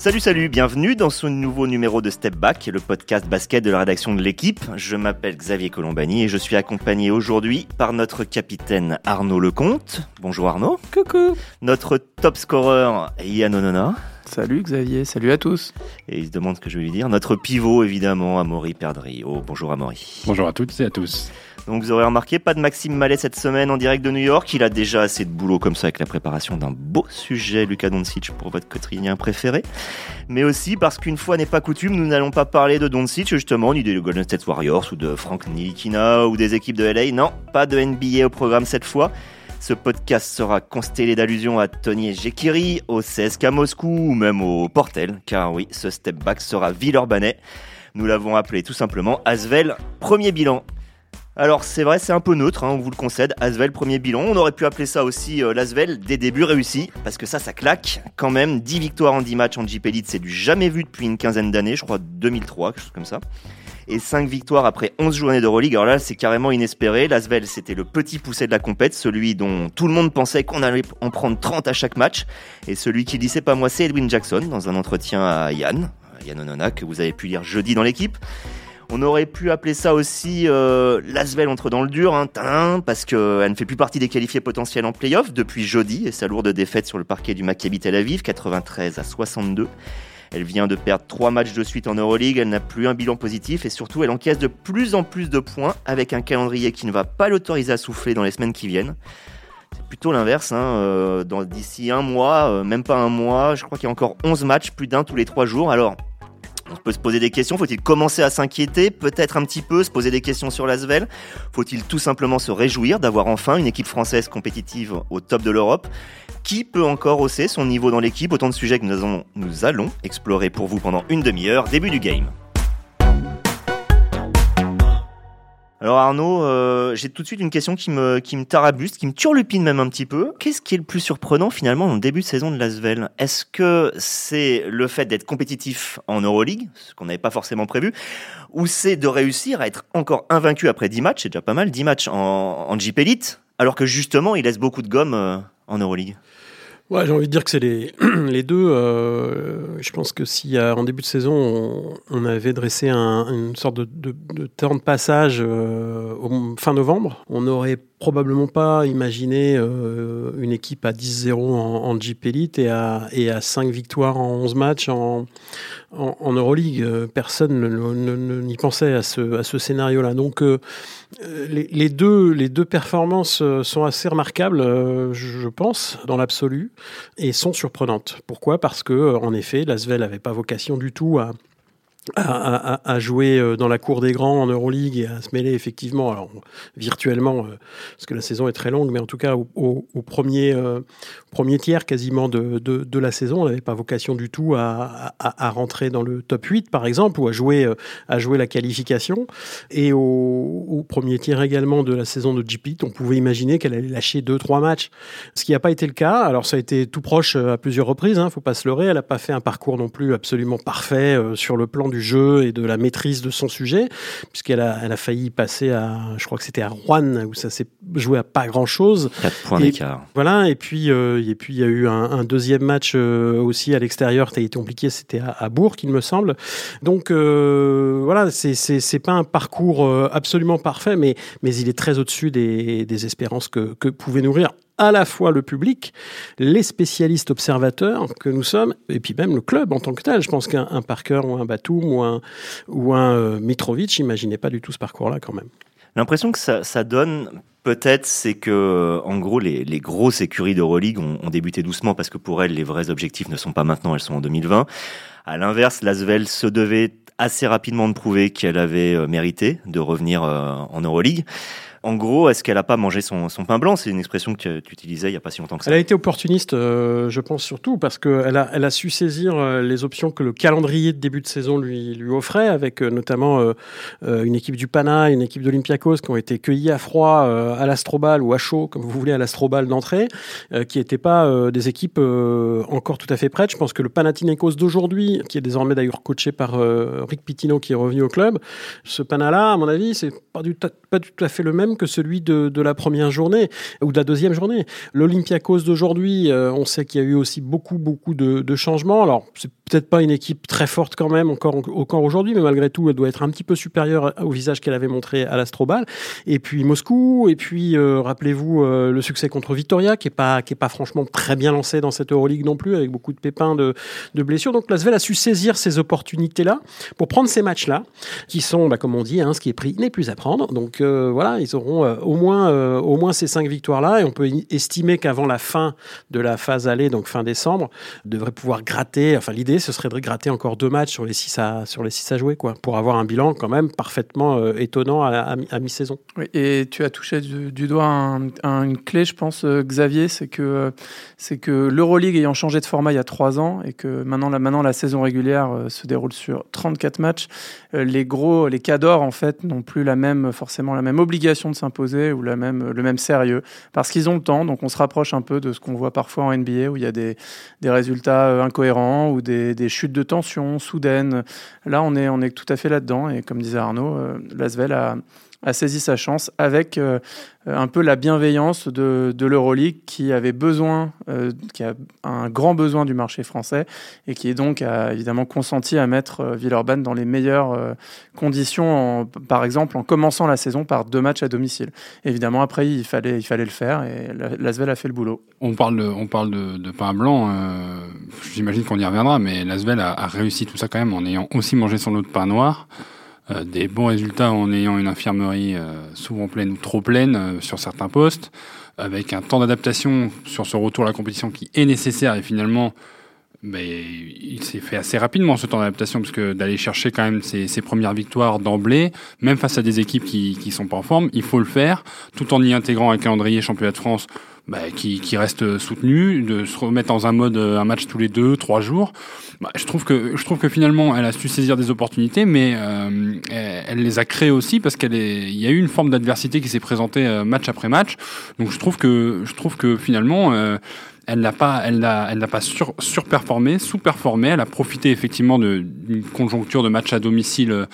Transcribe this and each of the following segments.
Salut, salut, bienvenue dans ce nouveau numéro de Step Back, le podcast basket de la rédaction de l'équipe. Je m'appelle Xavier Colombani et je suis accompagné aujourd'hui par notre capitaine Arnaud Lecomte. Bonjour Arnaud. Coucou. Notre top scorer Yann Onona. Salut Xavier, salut à tous. Et il se demande ce que je vais lui dire. Notre pivot évidemment, Amaury Perdrio. Oh, bonjour Amaury. Bonjour à toutes et à tous. Donc vous aurez remarqué, pas de Maxime Mallet cette semaine en direct de New York. Il a déjà assez de boulot comme ça avec la préparation d'un beau sujet, Lucas Doncic, pour votre quotidien préféré. Mais aussi parce qu'une fois n'est pas coutume, nous n'allons pas parler de Doncic justement, ni des Golden State Warriors ou de Frank Nilikina ou des équipes de LA. Non, pas de NBA au programme cette fois. Ce podcast sera constellé d'allusions à Tony Jekiri, au CSK Moscou ou même au Portel, car oui, ce step back sera Villeurbanais. Nous l'avons appelé tout simplement Asvel Premier Bilan. Alors c'est vrai, c'est un peu neutre, hein, on vous le concède, Asvel premier bilan. On aurait pu appeler ça aussi euh, des débuts réussis, parce que ça, ça claque quand même. 10 victoires en 10 matchs en Jeep Elite, c'est du jamais vu depuis une quinzaine d'années, je crois 2003, quelque chose comme ça. Et 5 victoires après 11 journées de Euroleague, alors là c'est carrément inespéré. L'Asvel c'était le petit poussé de la compète, celui dont tout le monde pensait qu'on allait en prendre 30 à chaque match. Et celui qui dit c'est pas moi, c'est Edwin Jackson, dans un entretien à Yann, Yann Onona, que vous avez pu lire jeudi dans l'équipe. On aurait pu appeler ça aussi euh, entre dans le dur, hein, parce qu'elle ne fait plus partie des qualifiés potentiels en playoff depuis jeudi et sa lourde défaite sur le parquet du Maccabi Tel Aviv, 93 à 62. Elle vient de perdre trois matchs de suite en Euroleague, elle n'a plus un bilan positif et surtout elle encaisse de plus en plus de points avec un calendrier qui ne va pas l'autoriser à souffler dans les semaines qui viennent. C'est plutôt l'inverse. Hein, euh, D'ici un mois, euh, même pas un mois, je crois qu'il y a encore 11 matchs, plus d'un tous les trois jours. Alors, on peut se poser des questions. Faut-il commencer à s'inquiéter Peut-être un petit peu, se poser des questions sur l'Asvel Faut-il tout simplement se réjouir d'avoir enfin une équipe française compétitive au top de l'Europe? Qui peut encore hausser son niveau dans l'équipe? Autant de sujets que nous, nous allons explorer pour vous pendant une demi-heure. Début du game. Alors Arnaud, euh, j'ai tout de suite une question qui me, qui me tarabuste, qui me turlupine même un petit peu. Qu'est-ce qui est le plus surprenant finalement dans le début de saison de l'Asvel? Est-ce que c'est le fait d'être compétitif en Euroleague, ce qu'on n'avait pas forcément prévu, ou c'est de réussir à être encore invaincu après 10 matchs, c'est déjà pas mal, 10 matchs en, en Jeep Elite, alors que justement il laisse beaucoup de gomme euh, en Euroleague Ouais, j'ai envie de dire que c'est les, les deux. Euh, je pense que si en début de saison, on, avait dressé un, une sorte de, de, de, temps de passage euh, au fin novembre, on aurait probablement pas imaginé euh, une équipe à 10-0 en, Jeep Elite et à, et à 5 victoires en 11 matchs en, Euroleague. Personne n'y pensait à ce, scénario-là. Donc euh, les, deux, performances sont assez remarquables, euh, je pense, dans l'absolu, et sont surprenantes. Pourquoi? Parce que, en effet, l'Asvel n'avait pas vocation du tout à à, jouer euh, dans la cour des grands en Euroleague et à se mêler effectivement, alors virtuellement, euh, parce que la saison est très longue, mais en tout cas au, premier, euh, premier tiers quasiment de, de, la saison, on n'avait pas vocation du tout à, à, rentrer dans le top 8 par exemple, ou à jouer, à jouer la qualification. Et au, premier tiers également de la saison de GP, on pouvait imaginer qu'elle allait lâcher 2-3 matchs, ce qui n'a pas été le cas. Alors ça a été tout proche à plusieurs reprises, il hein, faut pas se leurrer, elle n'a pas fait un parcours non plus absolument parfait sur le plan du jeu et de la maîtrise de son sujet, puisqu'elle a, elle a failli passer à, je crois que c'était à Rouen, où ça s'est joué à pas grand chose. 4 points d'écart. Voilà, et puis, euh, et puis il y a eu un, un deuxième match euh, aussi à l'extérieur qui a été compliqué, c'était à, à, Bourg, il me semble. Donc euh, voilà, c'est, c'est, c'est pas un parcours absolument parfait, mais, mais il est très au-dessus des, des espérances que, que pouvait nourrir à la fois le public, les spécialistes observateurs que nous sommes, et puis même le club en tant que tel. Je pense qu'un Parker ou un Batum ou un, ou un euh, Mitrovic n'imaginait pas du tout ce parcours-là quand même. L'impression que ça, donne, peut-être, c'est que, en gros, les, les grosses écuries d'Euroleague ont, ont débuté doucement parce que pour elles, les vrais objectifs ne sont pas maintenant, elles sont en 2020. À l'inverse, l'Asvel se devait assez rapidement de prouver qu'elle avait euh, mérité de revenir euh, en Euroleague. En gros, est-ce qu'elle n'a pas mangé son, pain blanc? C'est une expression que tu utilisais il n'y a pas si longtemps que ça. Elle a été opportuniste, euh, je pense surtout, parce qu'elle a, su saisir euh, les options que le calendrier de début de saison lui, offrait, avec euh, notamment une équipe du Pana, une équipe d'Olympiakos qui ont été cueillis à froid à l'Astrobal ou à chaud, comme vous voulez, à l'Astrobal d'entrée, qui n'étaient pas des équipes encore tout à fait prêtes. Je pense que le Panathinaikos d'aujourd'hui, qui est désormais d'ailleurs coaché par Rick Pitino, qui est revenu au club, ce Pana-là, à mon avis, c'est pas, pas tout à fait le même que celui de, la première journée ou de la deuxième journée. L'Olympiakos d'aujourd'hui, euh, on sait qu'il y a eu aussi beaucoup, beaucoup de, changements. Alors, c'est peut-être pas une équipe très forte quand même encore, encore aujourd'hui, mais malgré tout, elle doit être un petit peu supérieure au visage qu'elle avait montré à l'Astrobal. Et puis Moscou, et puis euh, rappelez-vous euh, le succès contre Vitoria, qui est pas pas franchement très bien lancé dans cette Euroleague non plus, avec beaucoup de pépins de, blessures. Donc Lasvel a su saisir ces opportunités-là pour prendre ces matchs-là, qui sont, bah, comme on dit, hein, ce qui est pris n'est plus à prendre. Donc voilà, ils au moins au moins ces cinq victoires-là, et on peut estimer qu'avant la fin de la phase aller, donc fin décembre, devrait pouvoir gratter. Enfin l'idée ce serait de gratter encore deux matchs sur les six à, sur les six à jouer, quoi, pour avoir un bilan quand même parfaitement euh, étonnant à, mi-saison. et tu as touché du, doigt une clé, je pense, euh, Xavier, c'est que, c'est que l'Euroleague ayant changé de format il y a trois ans et que maintenant la, maintenant la saison régulière euh, se déroule sur 34 matchs, les gros, les cadors, en fait, n'ont plus la même, forcément la même obligation de s'imposer ou même, le même sérieux, parce qu'ils ont le temps, donc on se rapproche un peu de ce qu'on voit parfois en NBA, où il y a des, des résultats incohérents ou des, des chutes de tension soudaines. Là, on est, on est tout à fait là-dedans. Et comme disait Arnaud, euh, Lasvel a, a saisi sa chance avec euh, un peu la bienveillance de, de l'Euroleague qui avait besoin, euh, qui a un grand besoin du marché français et qui est donc a évidemment consenti à mettre euh, Villeurbanne dans les meilleures conditions, par exemple en commençant la saison par deux matchs à domicile. Évidemment, après, il fallait, il fallait le faire et l'Asvel a fait le boulot. On parle de, on parle de pain blanc, j'imagine qu'on y reviendra, mais l'Asvel a, a réussi tout ça quand même en ayant aussi mangé son lot de pain noir. Euh, des bons résultats en ayant une infirmerie euh, souvent pleine ou trop pleine euh, sur certains postes, avec un temps d'adaptation sur ce retour à la compétition qui est nécessaire et finalement ben, il s'est fait assez rapidement ce temps d'adaptation parce que d'aller chercher quand même ses, ses premières victoires d'emblée, même face à des équipes qui qui sont pas en forme, il faut le faire, tout en y intégrant un calendrier championnat de France bah, qui, qui, reste soutenu, de se remettre dans un mode un match tous les deux, trois jours. Bah, je trouve que je trouve que finalement elle a su saisir des opportunités, mais euh, elle, les a créées aussi parce qu'elle est, il y a eu une forme d'adversité qui s'est présentée euh, match après match. Donc je trouve que je trouve que finalement euh, elle n'a pas, elle elle n'a pas sur, surperformé, sous-performé. Elle a profité effectivement d'une conjoncture de match à domicile euh,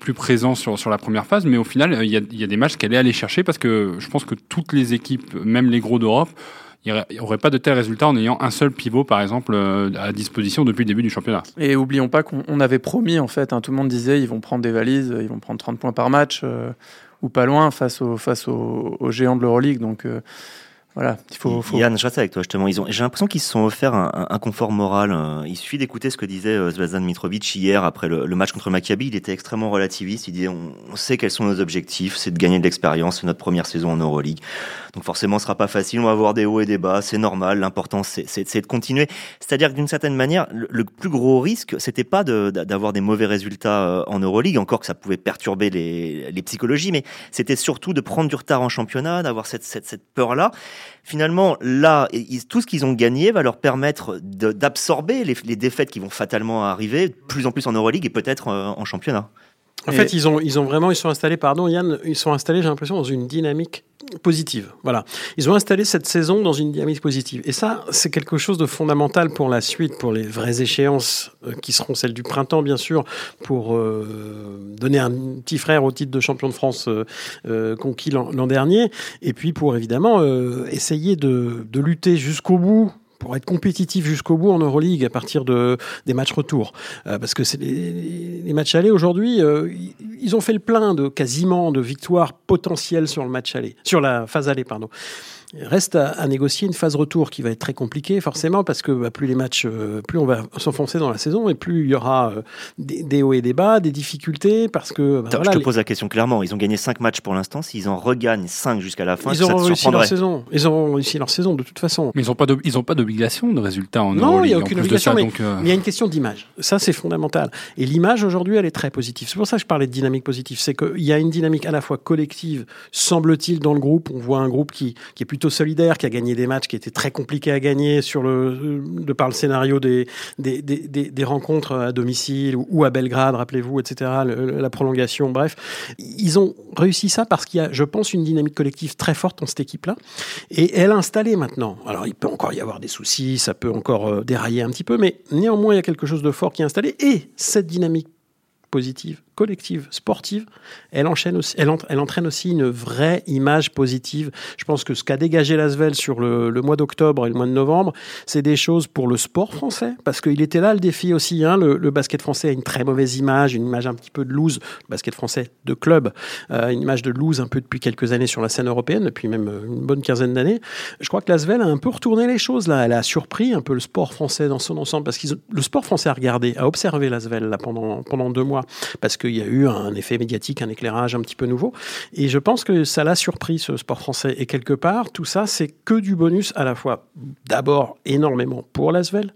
plus présent sur, sur la première phase, mais au final, il y a, y a des matchs qu'elle est allée chercher parce que je pense que toutes les équipes, même les gros d'Europe, il n'y aurait pas de tels résultats en ayant un seul pivot, par exemple, euh, à disposition depuis le début du championnat. Et oublions pas qu'on avait promis, en fait, hein, tout le monde disait ils vont prendre des valises, ils vont prendre 30 points par match, euh, ou pas loin, face, face aux, géants de l'Euroleague. Donc, voilà, il faut, faut... Yann, je reste avec toi justement. Ils ont, j'ai l'impression qu'ils se sont offerts un, un, confort moral. Euh, il suffit d'écouter ce que disait euh, Zvezdan Mitrovic hier après le, le, match contre le Maccabi. Il était extrêmement relativiste. Il disait on, on sait quels sont nos objectifs, c'est de gagner de l'expérience, c'est notre première saison en Euroleague. Donc forcément, ce sera pas facile. On va avoir des hauts et des bas, c'est normal. L'important, c'est, c'est, c'est de continuer. C'est-à-dire que d'une certaine manière, le, le, plus gros risque, c'était pas de, d'avoir des mauvais résultats euh, en Euroleague, encore que ça pouvait perturber les, les psychologies, mais c'était surtout de prendre du retard en championnat, d'avoir cette, cette, cette peur-là finalement, là, tout ce qu'ils ont gagné va leur permettre d'absorber les, les, défaites qui vont fatalement arriver, plus en plus en Euroleague et peut-être euh, en championnat. En fait, ils ont, ils ont vraiment, ils sont installés, pardon Yann, ils sont installés, j'ai l'impression, dans une dynamique positive. Voilà. Ils ont installé cette saison dans une dynamique positive. Et ça, c'est quelque chose de fondamental pour la suite, pour les vraies échéances euh, qui seront celles du printemps, bien sûr, pour euh, donner un petit frère au titre de champion de France euh, conquis l'an dernier. Et puis pour évidemment essayer de, de lutter jusqu'au bout pour être compétitif jusqu'au bout en Euroleague à partir de, des matchs retour. Euh, parce que c'est les, matchs allés aujourd'hui, euh, ils ont fait le plein de quasiment de victoires potentielles sur le match aller, sur la phase allée, pardon. Reste à, négocier une phase retour qui va être très compliquée, forcément, parce que bah, plus les matchs, euh, plus on va s'enfoncer dans la saison, et plus il y aura euh, des, hauts et des bas, des difficultés, parce que. Bah, je te pose la question clairement. Ils ont gagné 5 matchs pour l'instant. S'ils en regagnent 5 jusqu'à la fin, ils auront réussi leur saison. Ils auront réussi leur saison de toute façon. Mais ils n'ont pas ils ont pas d'obligation de résultat en Non, il n'y a aucune obligation. mais, euh, mais, il y a une question d'image. Ça, c'est fondamental. Et l'image aujourd'hui, elle est très positive. C'est pour ça que je parlais de dynamique positive. C'est qu'il y a une dynamique à la fois collective, semble-t-il, dans le groupe. On voit un groupe qui, qui est plutôt solidaire, qui a gagné des matchs qui étaient très compliqués à gagner sur le, de par le scénario des, des, rencontres à domicile ou, à Belgrade, rappelez-vous, etc., la prolongation, bref. Ils ont réussi ça parce qu'il y a, je pense, une dynamique collective très forte dans cette équipe-là. Et elle est installée maintenant. Alors, il peut encore y avoir des soucis, ça peut encore euh, dérailler un petit peu, mais néanmoins, il y a quelque chose de fort qui est installé. Et cette dynamique positive collective, sportive, elle, enchaîne aussi, elle, entraîne aussi une vraie image positive. Je pense que ce qu'a dégagé Lasvel sur le, mois d'octobre et le mois de novembre, c'est des choses pour le sport français, parce qu'il était là le défi aussi. Hein, le, basket français a une très mauvaise image, une image un petit peu de loose, le basket français de club, euh, une image de loose un peu depuis quelques années sur la scène européenne, depuis même une bonne quinzaine d'années. Je crois que Lasvel a un peu retourné les choses là. Elle a surpris un peu le sport français dans son ensemble, parce que le sport français a regardé, a observé Lasvel là pendant, deux mois, parce qu'il y a eu un effet médiatique, un éclairage un petit peu nouveau. Et je pense que ça l'a surpris, ce sport français. Et quelque part, tout ça, c'est que du bonus à la fois, d'abord, énormément pour Lasvel,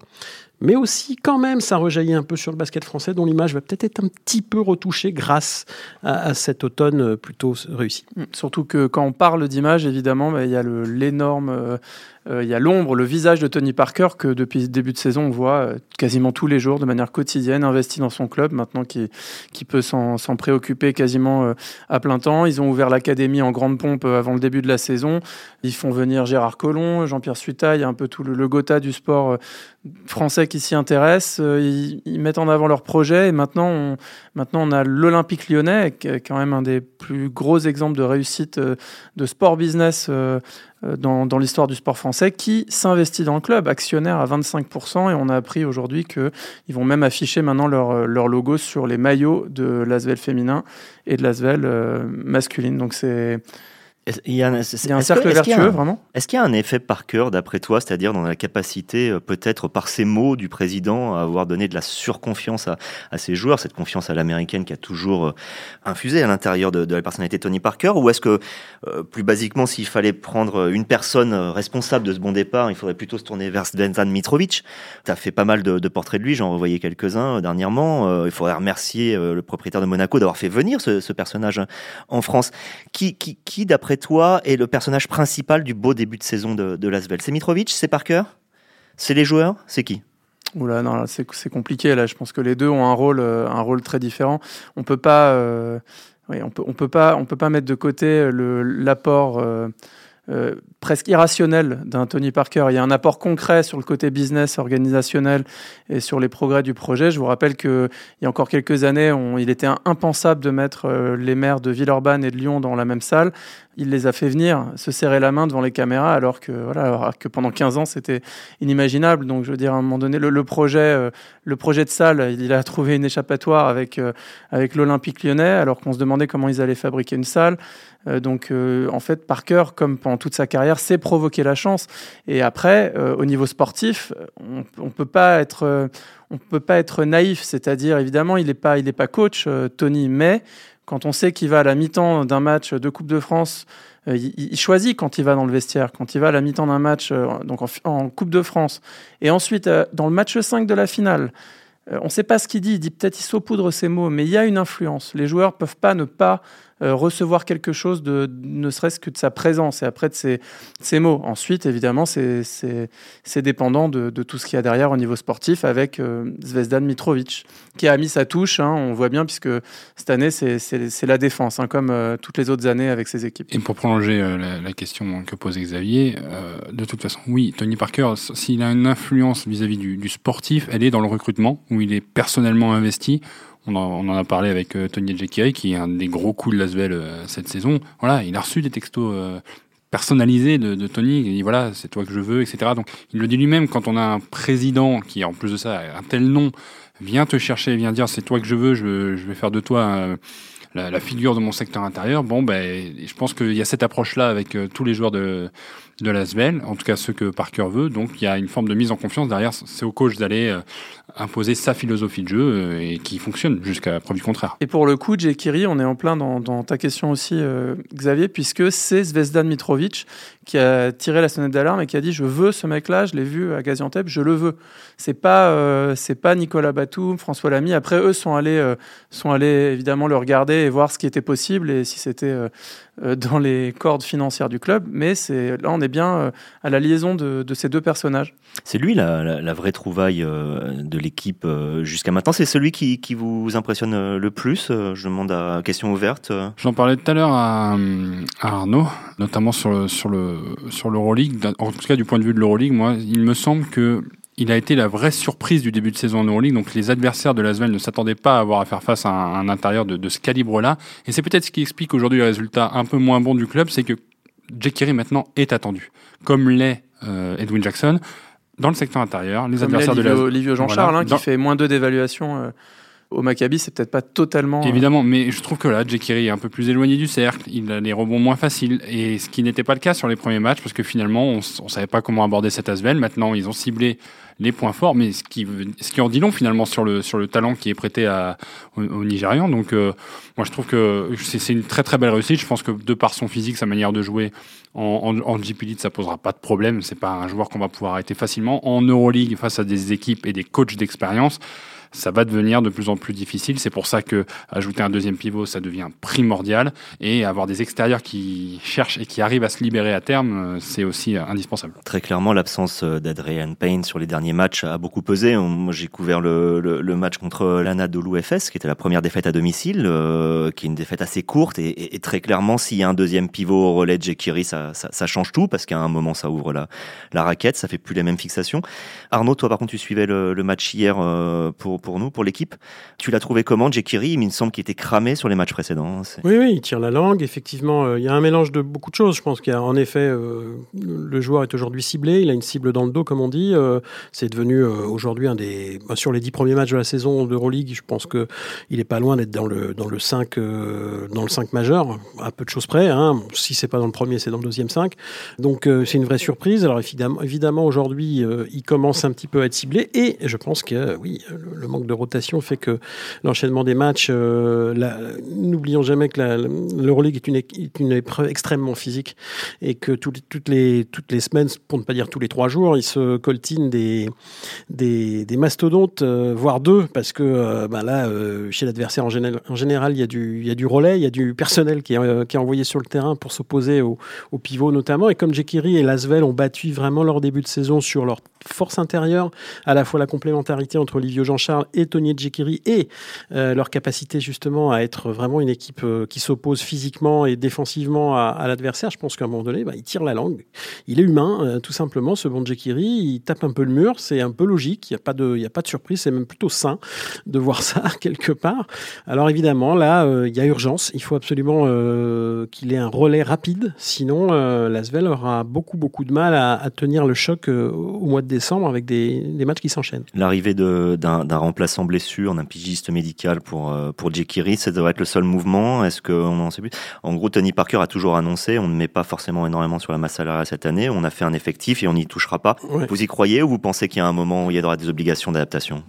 mais aussi quand même ça rejaillit un peu sur le basket français dont l'image va peut-être être un petit peu retouchée grâce à, cet automne plutôt réussi. Surtout que quand on parle d'image, évidemment, bah, il y a l'énorme euh, euh, il y a l'ombre, le visage de Tony Parker que depuis le début de saison on voit euh, quasiment tous les jours de manière quotidienne, investi dans son club maintenant qui, qui peut s'en préoccuper quasiment euh, à plein temps. Ils ont ouvert l'académie en grande pompe avant le début de la saison. Ils font venir Gérard Collomb, Jean-Pierre Suta, il y a un peu tout le, le Gotha du sport français qui s'y intéresse. Ils, ils, mettent en avant leur projet et maintenant on, maintenant on a l'Olympique lyonnais qui est quand même un des plus gros exemples de réussite de sport business dans, dans l'histoire du sport français qui s'investit dans le club, actionnaire à 25%, et on a appris aujourd'hui qu'ils vont même afficher maintenant leur, leur logo sur les maillots de l'Asvel féminin et de l'Asvel euh, masculine. Donc c'est il y a un, il y a un cercle que, vertueux, un, vraiment? Est-ce qu'il y a un effet par cœur, d'après toi, c'est-à-dire dans la capacité, euh, peut-être par ces mots du président, à avoir donné de la surconfiance à, à ses joueurs, cette confiance à l'américaine qui a toujours euh, infusé à l'intérieur de, de, la personnalité de Tony Parker Ou est-ce que, euh, plus basiquement, s'il fallait prendre une personne responsable de ce bon départ, il faudrait plutôt se tourner vers Zvezdan Mitrovic? Tu as fait pas mal de, de portraits de lui, j'en revoyais quelques-uns dernièrement. il faudrait remercier le propriétaire de Monaco d'avoir fait venir ce, ce, personnage en France. Qui, qui, qui d'après toi est le personnage principal du beau début de saison de, de Lasvel C'est Mitrovic C'est Parker? C'est les joueurs? C'est qui? Oula, non, c'est compliqué. Là, je pense que les deux ont un rôle, euh, un rôle très différent. On peut pas, euh, oui, on peut, on peut pas, on peut pas mettre de côté l'apport. Euh, euh, presque irrationnel d'un Tony Parker. Il y a un apport concret sur le côté business, organisationnel et sur les progrès du projet. Je vous rappelle qu'il y a encore quelques années, il était impensable de mettre les maires de Villeurbanne et de Lyon dans la même salle. Il les a fait venir se serrer la main devant les caméras alors que, voilà, que pendant 15 ans, c'était inimaginable. Donc, je veux dire, à un moment donné, le, projet, euh, le projet de salle, il a trouvé une échappatoire avec, euh, avec l'Olympique lyonnais alors qu'on se demandait comment ils allaient fabriquer une salle. Euh, donc, en fait, Parker, comme pendant toute sa carrière, sait provoquer la chance. Et après, au niveau sportif, on, on peut pas être, on peut pas être naïf. C'est-à-dire, évidemment, il n'est pas, il est pas coach, Tony, mais quand on sait qu'il va à la mi-temps d'un match de Coupe de France, il, il, choisit quand il va dans le vestiaire, quand il va à la mi-temps d'un match donc en, Coupe de France, et ensuite dans le match 5 de la finale. On ne sait pas ce qu'il dit, il dit peut-être il saupoudre ses mots, mais il y a une influence. Les joueurs peuvent pas ne pas euh, recevoir quelque chose de ne serait-ce que de sa présence et après de ses, mots. Ensuite, évidemment, c'est dépendant de, de, tout ce qu'il y a derrière au niveau sportif avec euh, Zvezdan Mitrovic, qui a mis sa touche, hein, on voit bien, puisque cette année, c'est la défense, hein, comme euh, toutes les autres années avec ses équipes. Et pour prolonger euh, la, question que posait Xavier, de toute façon, oui, Tony Parker, s'il a une influence vis-à-vis -vis du, du sportif, elle est dans le recrutement, où il est personnellement investi. On en, a parlé avec euh, Tony Djekiri, qui est un des gros coups de Lasvel euh, cette saison. Voilà, il a reçu des textos euh, personnalisés de, de, Tony. Il dit voilà, c'est toi que je veux, etc. Donc, il le dit lui-même quand on a un président qui, en plus de ça, un tel nom, vient te chercher, vient dire c'est toi que je veux, je, vais faire de toi la, la, figure de mon secteur intérieur. Bon, ben, je pense qu'il y a cette approche-là avec tous les joueurs de de l'Asvel, en tout cas ceux que Parker veut. Donc il y a une forme de mise en confiance derrière. C'est au coach d'aller euh, imposer sa philosophie de jeu euh, et qui fonctionne jusqu'à preuve du contraire. Et pour le coup, Kiri, on est en plein dans, dans ta question aussi, euh, Xavier, puisque c'est Zvezdan Mitrovic qui a tiré la sonnette d'alarme et qui a dit je veux ce mec-là, je l'ai vu à Gaziantep, je le veux. C'est pas euh, c'est pas Nicolas Batum, François Lamy. Après eux sont allés euh, sont allés évidemment le regarder et voir ce qui était possible et si c'était euh, dans les cordes financières du club. Mais c'est là on est bien à la liaison de, de ces deux personnages. C'est lui la, la, la, vraie trouvaille de l'équipe jusqu'à maintenant. C'est celui qui, qui, vous impressionne le plus. Je demande à question ouverte. J'en parlais tout à l'heure à, à, Arnaud, notamment sur le, sur le sur l'Euroleague. En tout cas, du point de vue de l'Euroleague, moi, il me semble que il a été la vraie surprise du début de saison en Euroleague. Donc les adversaires de Lasvel ne s'attendaient pas à avoir à faire face à un, intérieur de, de, ce calibre-là. Et c'est peut-être ce qui explique aujourd'hui le résultat un peu moins bon du club, c'est que Jake maintenant est attendu, comme l'est euh, Edwin Jackson. Dans le secteur intérieur, les adversaires de Lasvel... Livio Jean-Charles, hein, qui fait moins deux d'évaluation. Euh, au Maccabi, c'est peut-être pas totalement. Euh, Évidemment, mais je trouve que là, Jekiri est un peu plus éloigné du cercle. Il a les rebonds moins faciles. Et ce qui n'était pas le cas sur les premiers matchs, parce que finalement, on, on savait pas comment aborder cet Asvel. Maintenant, ils ont ciblé les points forts, mais ce qui, ce qui en dit long finalement sur le, sur le talent qui est prêté à, aux, aux Nigérians. Donc, euh, moi, je trouve que c'est une très très belle réussite. Je pense que de par son physique, sa manière de jouer en, en, en GP League, ça posera pas de problème. C'est pas un joueur qu'on va pouvoir arrêter facilement. En Euroleague, face à des équipes et des coachs d'expérience, ça va devenir de plus en plus difficile. C'est pour ça que ajouter un deuxième pivot, ça devient primordial. Et avoir des extérieurs qui cherchent et qui arrivent à se libérer à terme, c'est aussi indispensable. Très clairement, l'absence d'Adrian Payne sur les derniers matchs a beaucoup pesé. Moi, j'ai couvert le, match contre l'ANA de l'UFS, qui était la première défaite à domicile, euh, qui est une défaite assez courte. Et, très clairement, s'il y a un deuxième pivot au relais de Jekiri, ça, change tout, parce qu'à un moment, ça ouvre la, raquette, ça fait plus les mêmes fixations. Arnaud, toi, par contre, tu suivais le, match hier euh, pour pour, nous, pour l'équipe. Tu l'as trouvé comment, Jekiri? Il me semble qu'il était cramé sur les matchs précédents. Oui, oui, il tire la langue. Effectivement, euh, il y a un mélange de beaucoup de choses. Je pense qu'il en effet, euh, le joueur est aujourd'hui ciblé. Il a une cible dans le dos, comme on dit. Euh, c'est devenu aujourd'hui un des. Bah, sur les dix premiers matchs de la saison d'Euroleague, je pense qu'il n'est pas loin d'être dans le, dans, le 5, dans le 5 majeur, à peu de choses près. Hein. Si c'est pas dans le premier, c'est dans le deuxième 5. Donc c'est une vraie surprise. Alors évidemment, évidemment aujourd'hui, il commence un petit peu à être ciblé. Et je pense que oui, le, le manque de rotation fait que l'enchaînement des matchs, euh, n'oublions jamais que l'Euroleague est une, est une épreuve extrêmement physique et que tout, toutes, les, toutes les semaines, pour ne pas dire tous les trois jours, il se coltine des, des, mastodontes, euh, voire deux, parce que euh, bah là, chez l'adversaire en, général, en général, il y, a du, y a du relais, il y a du personnel qui est, envoyé sur le terrain pour s'opposer au, au pivot notamment. Et comme Jekiri et Lasvel ont battu vraiment leur début de saison sur leur force intérieure, à la fois la complémentarité entre Livio Jean-Charles et Tony Djekiri et euh, leur capacité justement à être vraiment une équipe euh, qui s'oppose physiquement et défensivement à, l'adversaire, je pense qu'à un moment donné, bah, il tire la langue. Il est humain, euh, tout simplement, ce bon Djekiri. Il tape un peu le mur, c'est un peu logique, il n'y a, pas de, a pas de surprise, c'est même plutôt sain de voir ça quelque part. Alors évidemment, là, il y a urgence, il faut absolument qu'il ait un relais rapide, sinon Lasvel aura beaucoup, beaucoup de mal à, à tenir le choc au mois de décembre avec des, des matchs qui s'enchaînent. L'arrivée d'un remplaçant blessure, d'un pigiste médical pour, euh, pour Jekiri, ça devrait être le seul mouvement. Est-ce qu'on en sait plus? En gros, Tony Parker a toujours annoncé on ne met pas forcément énormément sur la masse salariale cette année. On a fait un effectif et on n'y touchera pas. Ouais. Vous y croyez ou vous pensez qu'il y a un moment où il y aura des obligations d'adaptation?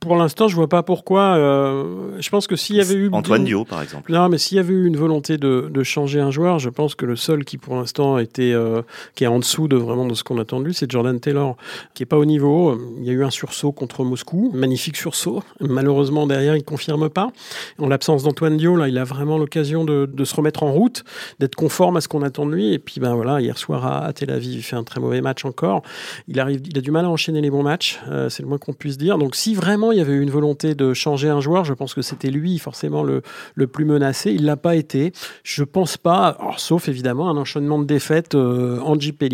Pour l'instant, je vois pas pourquoi. Euh, je pense que s'il y avait eu Antoine Dio, par exemple. Non, mais s'il y avait eu une volonté de, de, changer un joueur, je pense que le seul qui pour l'instant était euh, qui est en dessous de vraiment de ce qu'on attend de lui, c'est Jordan Taylor, qui est pas au niveau. Il y a eu un sursaut contre Moscou, magnifique sursaut. Malheureusement derrière, il confirme pas. En l'absence d'Antoine Dio, là, il a vraiment l'occasion de, se remettre en route, d'être conforme à ce qu'on attend de lui. Et puis ben voilà, hier soir à, Tel Aviv, il fait un très mauvais match encore. Il arrive, il a du mal à enchaîner les bons matchs. Euh, c'est le moins qu'on puisse dire. Donc si vraiment il y avait eu une volonté de changer un joueur, je pense que c'était lui forcément le, le plus menacé. Il l'a pas été. Je pense pas, sauf évidemment un enchaînement de défaites euh, en Jeep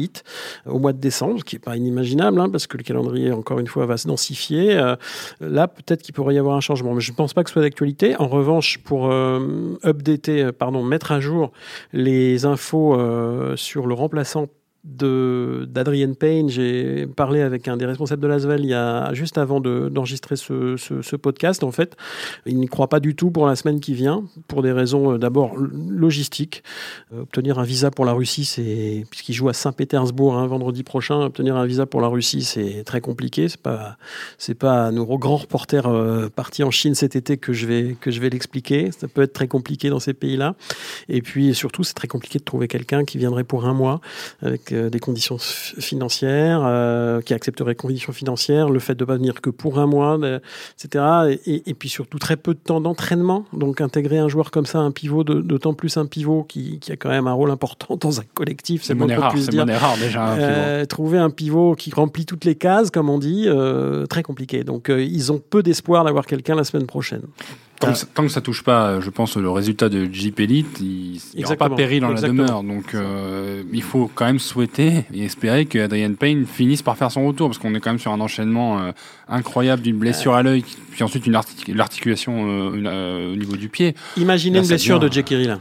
au mois de décembre, ce qui est pas inimaginable, hein, parce que le calendrier encore une fois va se densifier. Euh, là, peut-être qu'il pourrait y avoir un changement, mais je ne pense pas que ce soit d'actualité. En revanche, pour euh, updater, pardon, mettre à jour les infos euh, sur le remplaçant d'Adrian Payne. J'ai parlé avec un des responsables de l'Asvel juste avant d'enregistrer de, ce, podcast. En fait, il n'y croit pas du tout pour la semaine qui vient, pour des raisons euh, d'abord logistiques. Euh, obtenir un visa pour la Russie, puisqu'il joue à Saint-Pétersbourg hein, vendredi prochain, obtenir un visa pour la Russie, c'est très compliqué. C'est pas c'est pas nos grands reporters euh, partis en Chine cet été que je vais vais l'expliquer. Ça peut être très compliqué dans ces pays-là. Et puis surtout, c'est très compliqué de trouver quelqu'un qui viendrait pour un mois avec des conditions financières, euh, qui accepterait conditions financières, le fait de ne pas venir que pour un mois, etc. Et, et, puis surtout très peu de temps d'entraînement. Donc intégrer un joueur comme ça, un pivot, d'autant plus un pivot qui, qui, a quand même un rôle important dans un collectif, c'est monnaie rare, c'est rare déjà. Un euh, trouver un pivot qui remplit toutes les cases, comme on dit, euh, très compliqué. Donc euh, ils ont peu d'espoir d'avoir quelqu'un la semaine prochaine. Tant, que, ça, tant que ça touche pas, je pense, le résultat de Jeep Elite, il n'y aura pas péril la Exactement. demeure. Donc, euh, il faut quand même souhaiter et espérer que Adrian Payne finisse par faire son retour, parce qu'on est quand même sur un enchaînement euh, incroyable d'une blessure à l'œil, puis ensuite une artic- l'articulation euh, euh, au niveau du pied. Imaginez Là, une blessure devient- de Jake Hill.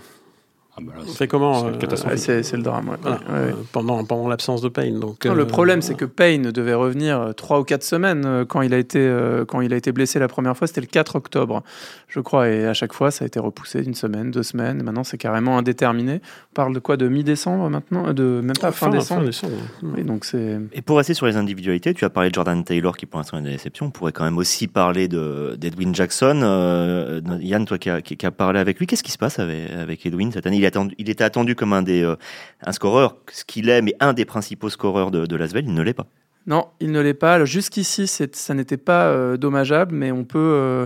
Ah bah fait comment c'est euh, c'est c'est le drame. ouais. voilà, Ouais, ouais. euh, pendant, pendant l'absence de Payne. Donc, Non, euh, le problème, c'est que Payne devait revenir euh, trois ou quatre semaines quand il a été euh, quand il a été blessé la première fois. C'était le 4 octobre, je crois, et à chaque fois, ça a été repoussé d'une semaine, deux semaines. Maintenant, c'est carrément indéterminé. On parle de quoi De mi-décembre maintenant De même pas fin, décembre. décembre. Donc c'est Et pour rester sur les individualités, tu as parlé de Jordan Taylor qui pour l'instant est une déception. On pourrait quand même aussi parler de d'Edwin Jackson. Euh, Yann, toi qui as qui, qui a parlé avec lui, qu'est-ce qui se passe avec, avec Edwin cette année? Il, il était attendu comme un des euh, un scoreur, ce qu'il est, mais un des principaux scoreurs de, de Lasvel, il ne l'est pas. Non, il ne l'est pas. Jusqu'ici, ça n'était pas euh, dommageable, mais on peut, euh,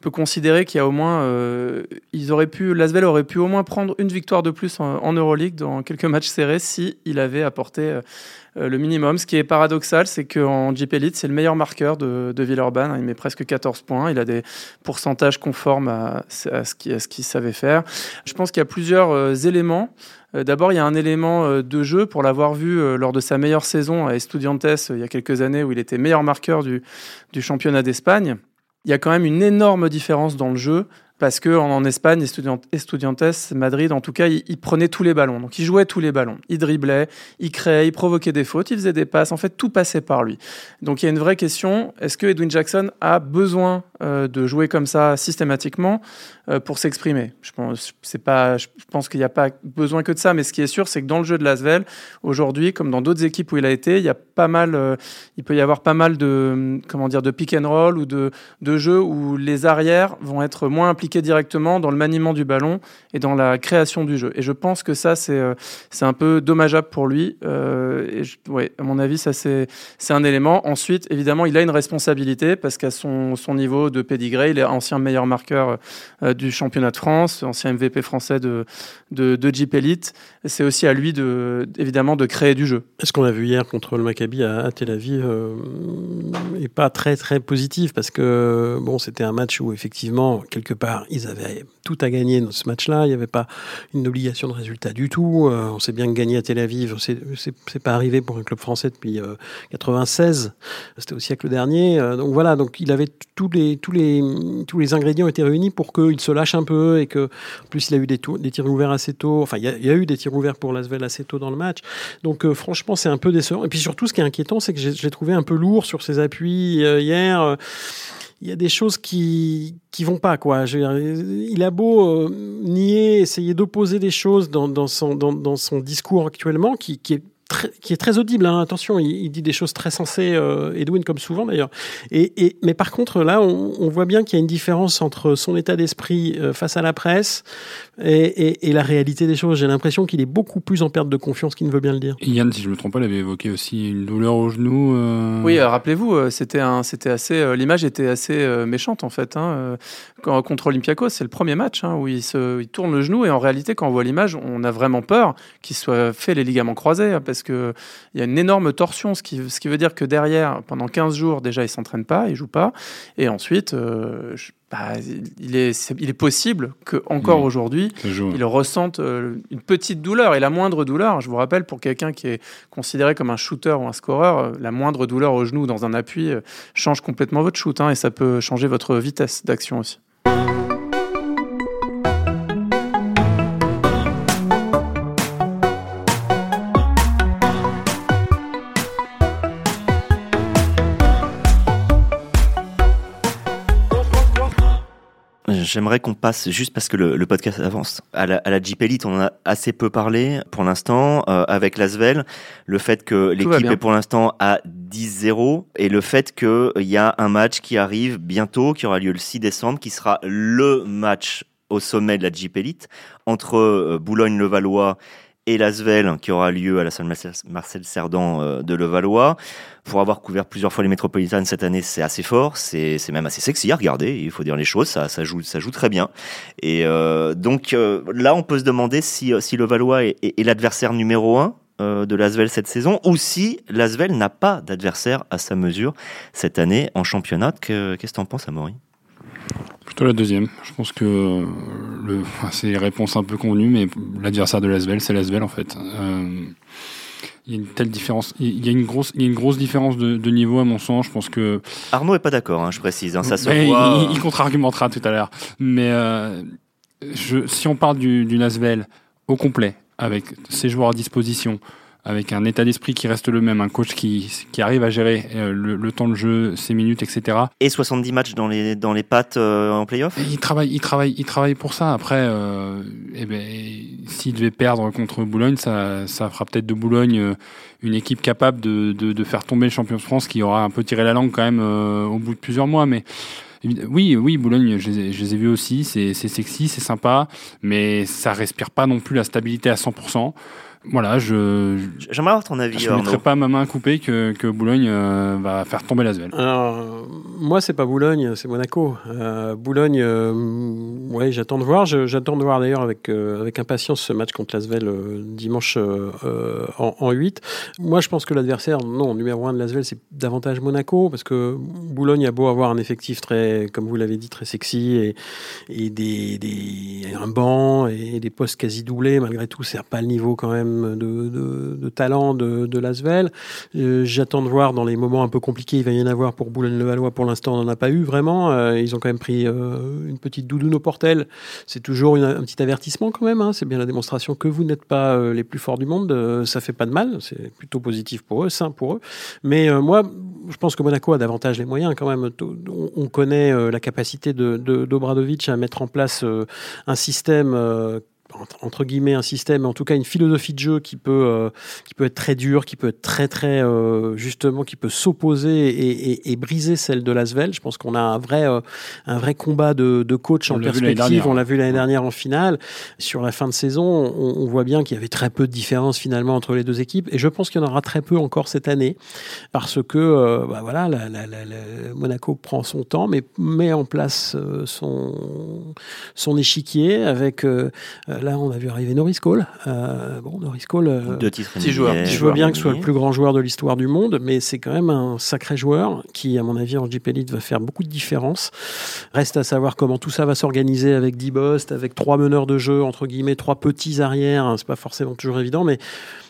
on peut considérer qu'il y a au moins, euh, ils auraient pu, Lasvel aurait pu au moins prendre une victoire de plus en, en Euroleague dans quelques matchs serrés si avait apporté le minimum. Ce qui est paradoxal, c'est qu'en Jeep Elite, c'est le meilleur marqueur de, de Villeurbanne. Il met presque 14 points. Il a des pourcentages conformes à, ce qu'il savait faire. Je pense qu'il y a plusieurs euh, éléments. Euh, D'abord, il y a un élément euh, de jeu pour l'avoir vu euh, lors de sa meilleure saison à Estudiantes euh, il y a quelques années où il était meilleur marqueur du championnat d'Espagne. Il y a quand même une énorme différence dans le jeu parce que en, en Espagne, Estudiant- Estudiantes, Madrid, en tout cas, il, il prenait tous les ballons. Donc, il jouait tous les ballons. Il driblait, il créait, il provoquait des fautes, il faisait des passes. En fait, tout passait par lui. Donc, il y a une vraie question. Est-ce que Edwin Jackson a besoin euh, de jouer comme ça systématiquement euh, pour s'exprimer? Je pense, qu'il n'y a pas besoin que de ça. Mais ce qui est sûr, c'est que dans le jeu de Lasvel, aujourd'hui, comme dans d'autres équipes où il a été, il euh, peut y avoir pas mal de, comment dire, de pick and roll ou de, de jeux où les arrières vont être moins impliqués directement dans le maniement du ballon et dans la création du jeu. Et je pense que ça, c'est euh, c'est un peu dommageable pour lui. Euh, et à mon avis, ça c'est un élément. Ensuite, évidemment, il a une responsabilité parce qu'à son, son niveau de pédigré, il est ancien meilleur marqueur euh, du championnat de France, ancien MVP français de, de, Jeep Elite. C'est aussi à lui, de, évidemment, de créer du jeu. Ce qu'on a vu hier contre le Maccabi à, Tel Aviv euh, est pas très très positif parce que bon c'était un match où effectivement quelque part ils avaient tout à gagner dans ce match-là. Il n'y avait pas une obligation de résultat du tout. Euh, on sait bien que gagner à Tel Aviv, c'est pas arrivé pour un club français depuis euh, 96. C'était au siècle dernier. Euh, donc voilà, donc il avait tous les tous les tous les ingrédients étaient réunis pour qu'il se lâche un peu et que en plus il a eu des, tirs ouverts assez tôt. Enfin il y, a- eu des tirs ouverts pour Lasvel assez tôt dans le match. Donc euh, franchement, c'est un peu décevant. Et puis surtout, ce qui est inquiétant, c'est que j'ai- trouvé un peu lourd sur ses appuis hier. Il y a des choses qui qui vont pas quoi. Il a beau euh, nier, essayer d'opposer des choses dans, dans son dans, dans son discours actuellement, qui, qui est très, qui est très audible. hein. Attention, il, il dit des choses très sensées, euh, Edwin comme souvent d'ailleurs. Et, et mais par contre là, on, on voit bien qu'il y a une différence entre son état d'esprit euh, face à la presse et, et, et la réalité des choses. J'ai l'impression qu'il est beaucoup plus en perte de confiance qu'il ne veut bien le dire. Et Yann, si je me trompe pas, il avait évoqué aussi une douleur au genou. euh, Oui, euh, rappelez-vous, euh, c'était un, c'était assez, l'image était assez euh, méchante en fait. Hein, quand- contre Olympiakos, c'est le premier match hein, où il se, il tourne le genou et en réalité, quand on voit l'image, on a vraiment peur qu'il soit fait les ligaments croisés parce que il y a une énorme torsion, ce qui, ce qui veut dire que derrière, pendant 15 jours déjà, il s'entraîne pas, il joue pas, et ensuite, euh, je- bah, il est, c'est- il est possible que encore Mhm. aujourd'hui, il ressente euh, une petite douleur. Et la moindre douleur, je vous rappelle, pour quelqu'un qui est considéré comme un shooter ou un scoreur, euh, la moindre douleur au genou dans un appui euh, change complètement votre shoot. hein, et ça peut changer votre vitesse d'action aussi. J'aimerais qu'on passe, juste parce que le, le podcast avance, à la, à la Jeep Elite, on en a assez peu parlé pour l'instant, euh, avec Lasvel, le fait que l'équipe est pour l'instant à 10-0, et le fait qu'il y a un match qui arrive bientôt, qui aura lieu le 6 décembre, qui sera le match au sommet de la Jeep Elite, entre euh, Boulogne-Levallois et Lasvel, qui aura lieu à la salle Marcel, Cerdan euh, de Levallois. Pour avoir couvert plusieurs fois les métropolitaines cette année, c'est assez fort, c'est même assez sexy à regarder, il faut dire les choses, ça, ça, joue, ça joue très bien. Et euh, donc euh, là, on peut se demander si, si Levallois est, l'adversaire numéro un de Lasvel cette saison, ou si Lasvel n'a pas d'adversaire à sa mesure cette année en championnat. Que- Qu'est-ce que t'en penses, Amaury? Plutôt la deuxième. Je pense que le, c'est les réponses un peu convenues, mais l'adversaire de Lasvel, c'est Lasvel en fait. Euh, il y a une telle différence. Il y a une grosse, il y a une grosse différence de, de niveau à mon sens. Je pense que Arnaud est pas d'accord, hein, je précise. hein, ça se voit. il, il contre-argumentera tout à l'heure. Mais euh, je, si on parle du, du Lasvel au complet, avec ses joueurs à disposition, avec un état d'esprit qui reste le même, un coach qui, qui arrive à gérer euh, le, le temps de jeu, ses minutes, etc. Et 70 matchs dans les, dans les pattes euh, en playoff? Il travaille, il travaille, il travaille pour ça. Après, euh, eh ben, s'il devait perdre contre Boulogne, ça, ça fera peut-être de Boulogne euh, une équipe capable de, de, de faire tomber le champion de France, qui aura un peu tiré la langue quand même euh, au bout de plusieurs mois. Mais oui, oui, Boulogne, je les ai, je les ai vus aussi. C'est c'est sexy, c'est sympa, mais ça respire pas non plus la stabilité à 100%. Voilà, je J'aimerais avoir ton avis, je ne mettrai pas ma main coupée que, que Boulogne euh, va faire tomber l'Asvel. Alors, euh, moi, c'est pas Boulogne, c'est Monaco. Euh, Boulogne, euh, ouais, j'attends de voir. J'attends de voir d'ailleurs avec, euh, avec impatience ce match contre Lasvel euh, dimanche en, en 8. Moi, je pense que l'adversaire, non, numéro 1 de Lasvel, c'est davantage Monaco, parce que Boulogne a beau avoir un effectif très, comme vous l'avez dit, très sexy et, et des, des, un banc et des postes quasi doublés. Malgré tout, c'est pas le niveau quand même de, de, talent de, de Lasvel. Euh, J'attends de voir dans les moments un peu compliqués, il va y en avoir pour Boulogne-le-Valois. Pour l'instant, on n'en a pas eu vraiment. Euh, ils ont quand même pris euh, une petite doudoune au portel. C'est toujours un petit avertissement quand même. hein. C'est bien la démonstration que vous n'êtes pas les plus forts du monde. Ça fait pas de mal. C'est plutôt positif pour eux, sain pour eux. Mais moi, je pense que Monaco a davantage les moyens quand même. On, on connaît la capacité de, de, d'Obradovic à mettre en place un système. Entre- guillemets un système, en tout cas une philosophie de jeu qui peut euh, qui peut être très dur, qui peut être très très euh, justement, qui peut s'opposer et, et- et briser celle de Lasvel. Je pense qu'on a un vrai euh, un vrai combat de, de coach On en perspective. On l'a vu l'année dernière en finale. Sur la fin de saison, on, on voit bien qu'il y avait très peu de différence finalement entre les deux équipes, et je pense qu'il y en aura très peu encore cette année parce que bah voilà, la- la- la- la- Monaco prend son temps, mais met en place son son échiquier avec là on a vu arriver Norris Cole. Euh, bon Norris Cole. euh, Deux titres Petit joueur. NBA, je veux bien que ce soit le plus grand joueur de l'histoire du monde, mais c'est quand même un sacré joueur qui, à mon avis, en Elite va faire beaucoup de différence. Reste à savoir comment tout ça va s'organiser avec Dibost, avec trois meneurs de jeu, entre guillemets, trois petits arrières. hein, C'est pas forcément toujours évident, mais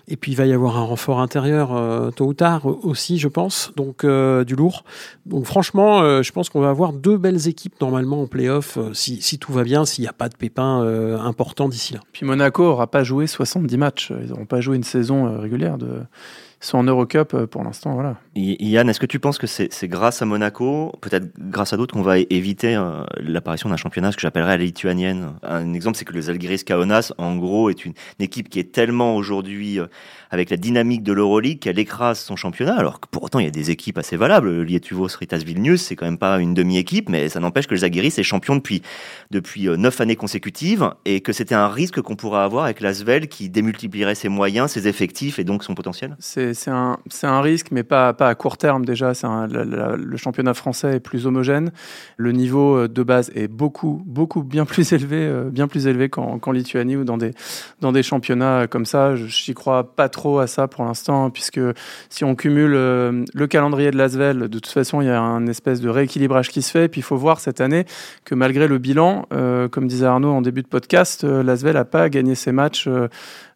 et puis il va y avoir un renfort intérieur euh, tôt ou tard aussi, je pense, donc euh, du lourd. Donc franchement, euh, je pense qu'on va avoir deux belles équipes normalement en playoff si, si tout va bien, s'il n'y a pas de pépins importants d'ici là. Puis Monaco aura pas joué 70 matchs. Ils n'auront pas joué une saison régulière. De... Ils sont en Eurocup pour l'instant. Voilà. Yann, est-ce que tu penses que c'est grâce à Monaco, peut-être grâce à d'autres, qu'on va éviter euh, l'apparition d'un championnat ce que j'appellerais la lituanienne? Un exemple, c'est que le Zalgiris Kaunas, en gros, est une, équipe qui est tellement aujourd'hui euh, avec la dynamique de l'Euroleague qu'elle écrase son championnat, alors que pour autant, il y a des équipes assez valables. Lietuvos Ritas Vilnius, c'est quand même pas une demi-équipe, mais ça n'empêche que le Zalgiris est champion depuis depuis euh, neuf années consécutives et que c'était un risque qu'on pourrait avoir avec l'Asvel qui démultiplierait ses moyens, ses effectifs et donc son potentiel? C'est un, risque, mais pas à court terme déjà. Un- le championnat français est plus homogène. Le niveau euh, de base est beaucoup, beaucoup bien plus élevé, euh, bien plus élevé qu'en Lituanie ou dans des, dans des championnats comme ça. Je n'y crois pas trop à ça pour l'instant, puisque si on cumule euh, le calendrier de l'Asvel, de toute façon, il y a un espèce de rééquilibrage qui se fait. Et puis il faut voir cette année que malgré le bilan, euh, comme disait Arnaud en début de podcast, euh, l'Asvel n'a pas gagné ses matchs euh,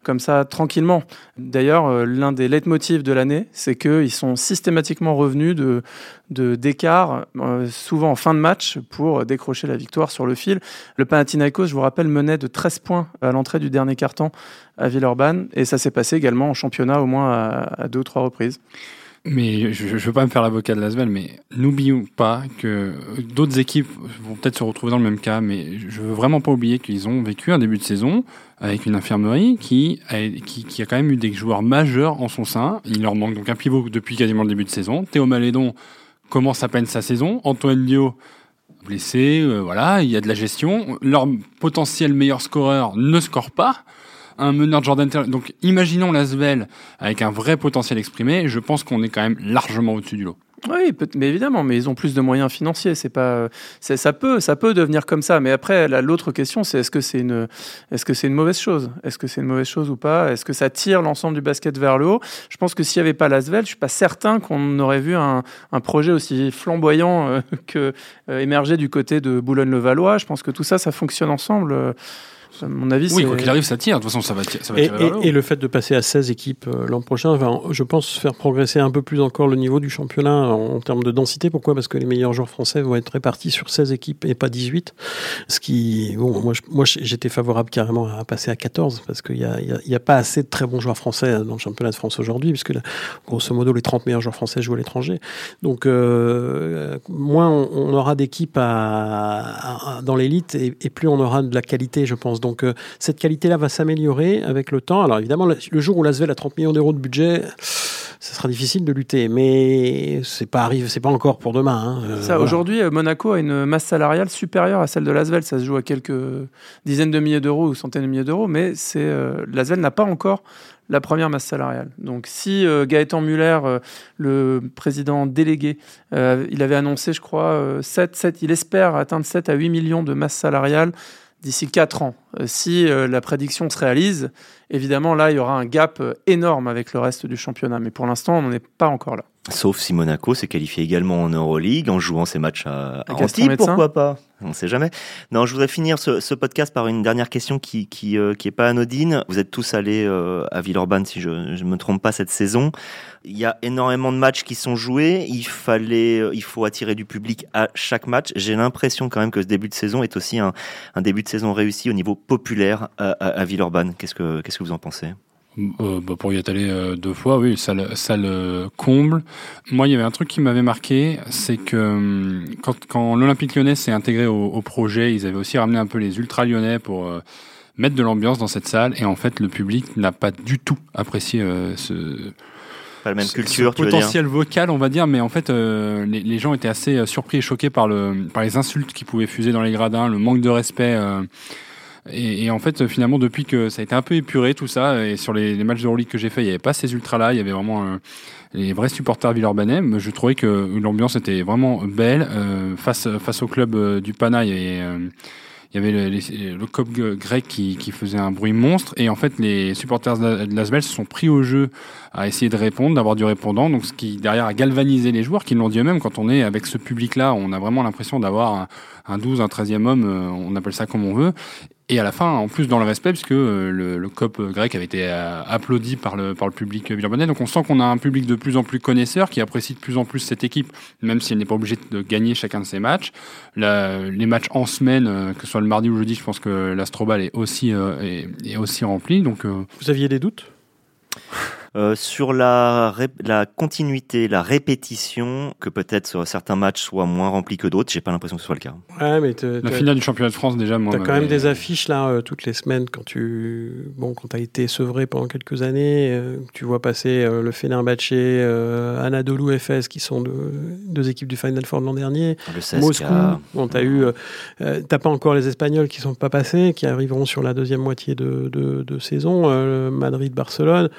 comme ça tranquillement. D'ailleurs, euh, l'un des leitmotifs de l'année, c'est qu'ils sont systématiquement revenus de d'écart, euh, souvent en fin de match, pour décrocher la victoire sur le fil. Le Panathinaikos, je vous rappelle, menait de 13 points à l'entrée du dernier carton à Villeurbanne, et ça s'est passé également en championnat au moins à deux ou trois reprises. Mais je ne veux pas me faire l'avocat de Lasvel, mais n'oublions pas que d'autres équipes vont peut-être se retrouver dans le même cas, mais je veux vraiment pas oublier qu'ils ont vécu un début de saison avec une infirmerie qui a, qui, qui a quand même eu des joueurs majeurs en son sein. Il leur manque donc un pivot depuis quasiment le début de saison. Théo Malédon commence à peine sa saison. Antoine Dio blessé, euh, voilà, il y a de la gestion. Leur potentiel meilleur scoreur ne score pas. Un meneur de Jordan Donc imaginons l'Asvel avec un vrai potentiel exprimé, je pense qu'on est quand même largement au-dessus du lot. Oui, mais évidemment, mais ils ont plus de moyens financiers. C'est pas, ça peut, ça peut devenir comme ça. Mais après, l'autre question, c'est est-ce que c'est une, est-ce que c'est une mauvaise chose? Est-ce que c'est une mauvaise chose ou pas? Est-ce que ça tire l'ensemble du basket vers le haut? Je pense que s'il n'y avait pas l'Asvel, je suis pas certain qu'on aurait vu un, projet aussi flamboyant euh, que euh, émerger du côté de Boulogne-le-Valois. Je pense que tout ça, ça fonctionne ensemble. Euh, mon avis, oui, quoi qu'il arrive, ça tire. De toute façon, ça va, ça va et, et, le fait de passer à 16 équipes euh, l'an prochain va, je pense, faire progresser un peu plus encore le niveau du championnat en, termes de densité. Pourquoi? Parce que les meilleurs joueurs français vont être répartis sur 16 équipes et pas 18. Ce qui, bon, moi, moi j'étais favorable carrément à passer à 14 parce qu'il n'y a, y a, pas assez de très bons joueurs français dans le championnat de France aujourd'hui, puisque grosso modo, les 30 meilleurs joueurs français jouent à l'étranger. Donc, euh, moins on, aura d'équipes dans l'élite et, et plus on aura de la qualité, je pense. Donc euh, cette qualité-là va s'améliorer avec le temps. Alors évidemment, le jour où l'Asvel a 30 millions d'euros de budget, ça sera difficile de lutter, mais c'est pas arrive, c'est pas encore pour demain. Hein. Euh, aujourd'hui, euh, Monaco a une masse salariale supérieure à celle de l'Asvel. Ça se joue à quelques dizaines de milliers d'euros ou centaines de milliers d'euros, mais c'est l'Asvel n'a pas encore la première masse salariale. Donc si Gaëtan Muller, le président délégué, il avait annoncé, je crois, 7, 7, il espère atteindre 7 à 8 millions de masse salariale d'ici 4 ans. Euh, si euh, la prédiction se réalise, évidemment, là, il y aura un gap euh, énorme avec le reste du championnat. Mais pour l'instant, on n'en est pas encore là. Sauf si Monaco s'est qualifié également en Euroleague en jouant ses matchs à, à pourquoi pas? On ne sait jamais. Non, je voudrais finir ce, podcast par une dernière question qui qui, euh, qui est pas anodine. Vous êtes tous allés euh, à Villeurbanne, si je ne me trompe pas, cette saison. Il y a énormément de matchs qui sont joués. Il fallait, euh, il faut attirer du public à chaque match. J'ai l'impression quand même que ce début de saison est aussi un, un début de saison réussi au niveau populaire à, à, à Villeurbanne. Qu'est-ce que qu'est-ce que vous en pensez? Euh, bah, pour y être allé euh, deux fois, oui, ça le, ça le comble. Moi, il y avait un truc qui m'avait marqué, c'est que hum, quand, quand l'Olympique lyonnais s'est intégré au, au, projet, ils avaient aussi ramené un peu les ultra lyonnais pour euh, mettre de l'ambiance dans cette salle. Et en fait, le public n'a pas du tout apprécié ce pas la même culture, ce potentiel vocal, on va dire, mais en fait, les, les, gens étaient assez surpris et choqués par, le, par les insultes qui pouvaient fuser dans les gradins, le manque de respect. Et, et, en fait, finalement, depuis que ça a été un peu épuré tout ça, et sur les, matchs de Euroleague que j'ai fait, il n'y avait pas ces ultras-là, il y avait vraiment euh, les vrais supporters villeurbanais. Je trouvais que l'ambiance était vraiment belle euh, face face au club euh, du Pana. Et, il y avait le, le COP grec qui, qui, faisait un bruit monstre et en fait les supporters de l'Asvel se sont pris au jeu à essayer de répondre, d'avoir du répondant, donc ce qui derrière a galvanisé les joueurs qui l'ont dit eux-mêmes quand on est avec ce public-là, on a vraiment l'impression d'avoir un, un 12, un 13e homme, on appelle ça comme on veut et à la fin, en plus dans le respect, puisque euh, le, le COP grec avait été euh, applaudi par le, par le public villeurbanais. Donc on sent qu'on a un public de plus en plus connaisseur, qui apprécie de plus en plus cette équipe, même si elle n'est pas obligée de gagner chacun de ses matchs. les matchs en semaine, euh, que ce soit le mardi ou le jeudi, je pense que l'Astrobal est aussi, est, aussi rempli. Donc, Vous aviez des doutes? Euh, sur la, la continuité, la répétition, que peut-être certains matchs soient moins remplis que d'autres, j'ai pas l'impression que ce soit le cas. Ouais, mais la finale du championnat de France déjà. T'as quand même des affiches là euh, toutes les semaines quand tu bon quand t'as été sevré pendant quelques années, euh, tu vois passer le Fenerbahçe, Anadolu FS qui sont deux, deux équipes du Final Four de l'an dernier. Le Moscou. Bon, t'as eu t'as pas encore les Espagnols qui sont pas passés, qui arriveront sur la deuxième moitié de, de, de saison. Madrid, Barcelone.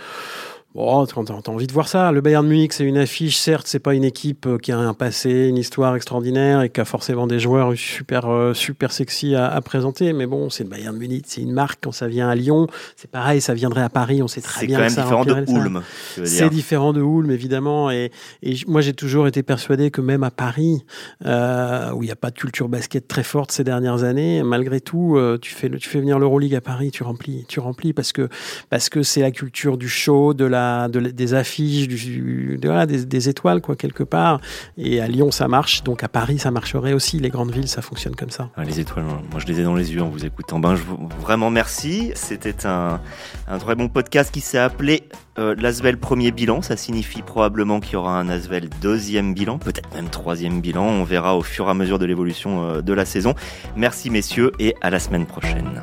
Bon, t'as envie de voir ça. Le Bayern Munich, c'est une affiche. Certes, c'est pas une équipe euh, qui a un passé, une histoire extraordinaire et qui a forcément des joueurs super, euh, super sexy à, présenter. Mais bon, c'est le Bayern Munich, c'est une marque. Quand ça vient à Lyon, c'est pareil, ça viendrait à Paris. On sait très bien C'est quand même différent de Ulm. C'est différent de Ulm, évidemment. Et, et moi, j'ai toujours été persuadé que même à Paris, euh, où il n'y a pas de culture basket très forte ces dernières années, malgré tout, euh, tu fais, tu fais venir l'Euroleague à Paris, tu remplis, tu remplis parce que parce que c'est la culture du show, de la des affiches, du, des, étoiles, quoi, quelque part. Et à Lyon, ça marche. Donc à Paris, ça marcherait aussi. Les grandes villes, ça fonctionne comme ça. Les étoiles, moi, je les ai dans les yeux en vous écoutant. Ben, je, vraiment merci. C'était un, un très bon podcast qui s'est appelé euh, l'Asvel premier bilan. Ça signifie probablement qu'il y aura un Asvel deuxième bilan, peut-être même troisième bilan. On verra au fur et à mesure de l'évolution euh, de la saison. Merci, messieurs, et à la semaine prochaine.